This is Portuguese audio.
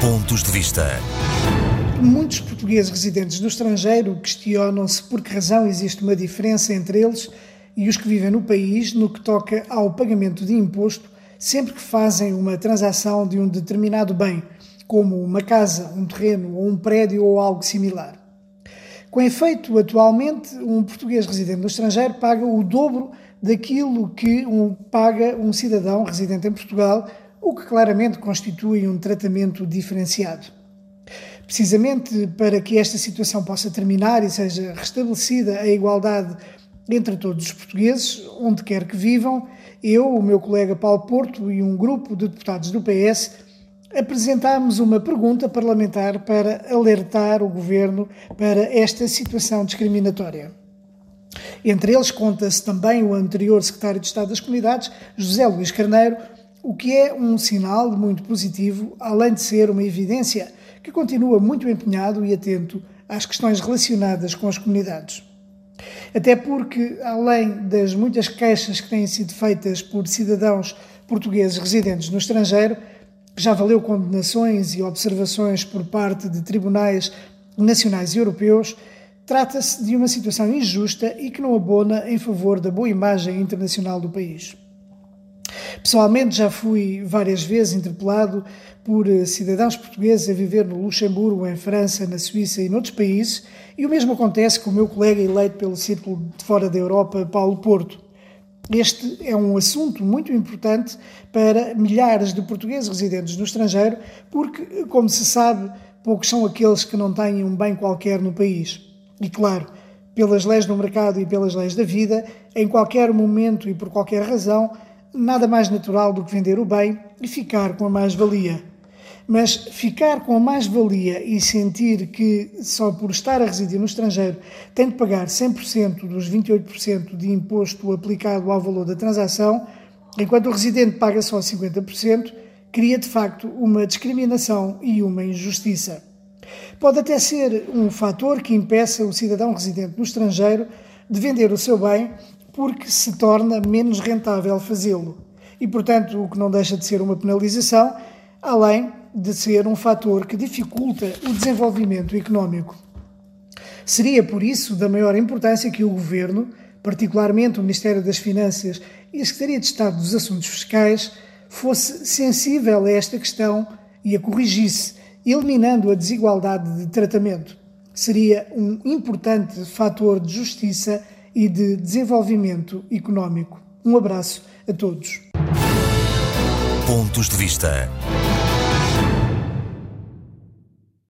Pontos de Vista. Muitos portugueses residentes no estrangeiro questionam-se por que razão existe uma diferença entre eles e os que vivem no país no que toca ao pagamento de imposto sempre que fazem uma transação de um determinado bem, como uma casa, um terreno ou um prédio ou algo similar. Com efeito, atualmente, um português residente no estrangeiro paga o dobro daquilo que um, paga um cidadão residente em Portugal, o que claramente constitui um tratamento diferenciado. Precisamente para que esta situação possa terminar e seja restabelecida a igualdade entre todos os portugueses, onde quer que vivam, eu, o meu colega Paulo Porto e um grupo de deputados do PS apresentámos uma pergunta parlamentar para alertar o governo para esta situação discriminatória. Entre eles conta-se também o anterior secretário de Estado das Comunidades, José Luís Carneiro, o que é um sinal muito positivo, além de ser uma evidência que continua muito empenhado e atento às questões relacionadas com as comunidades. Até porque, além das muitas queixas que têm sido feitas por cidadãos portugueses residentes no estrangeiro, já valeu condenações e observações por parte de tribunais nacionais e europeus, trata-se de uma situação injusta e que não abona em favor da boa imagem internacional do país. Pessoalmente, já fui várias vezes interpelado por eh, cidadãos portugueses a viver no Luxemburgo, em França, na Suíça e noutros países, e o mesmo acontece com o meu colega eleito pelo Círculo de Fora da Europa, Paulo Porto. Este é um assunto muito importante para milhares de portugueses residentes no estrangeiro, porque, como se sabe, poucos são aqueles que não têm um bem qualquer no país. E claro, pelas leis do mercado e pelas leis da vida, em qualquer momento e por qualquer razão, nada mais natural do que vender o bem e ficar com a mais-valia. Mas ficar com a mais-valia e sentir que só por estar a residir no estrangeiro tem de pagar 100% dos 28% de imposto aplicado ao valor da transação, enquanto o residente paga só 50%, cria de facto uma discriminação e uma injustiça. Pode até ser um fator que impeça o cidadão residente no estrangeiro de vender o seu bem porque se torna menos rentável fazê-lo. E, portanto, o que não deixa de ser uma penalização, além de ser um fator que dificulta o desenvolvimento económico. Seria, por isso, da maior importância que o Governo, particularmente o Ministério das Finanças e a Secretaria de Estado dos Assuntos Fiscais, fosse sensível a esta questão e a corrigisse, eliminando a desigualdade de tratamento. Seria um importante fator de justiça e de desenvolvimento económico. Um abraço a todos. Pontos de Vista.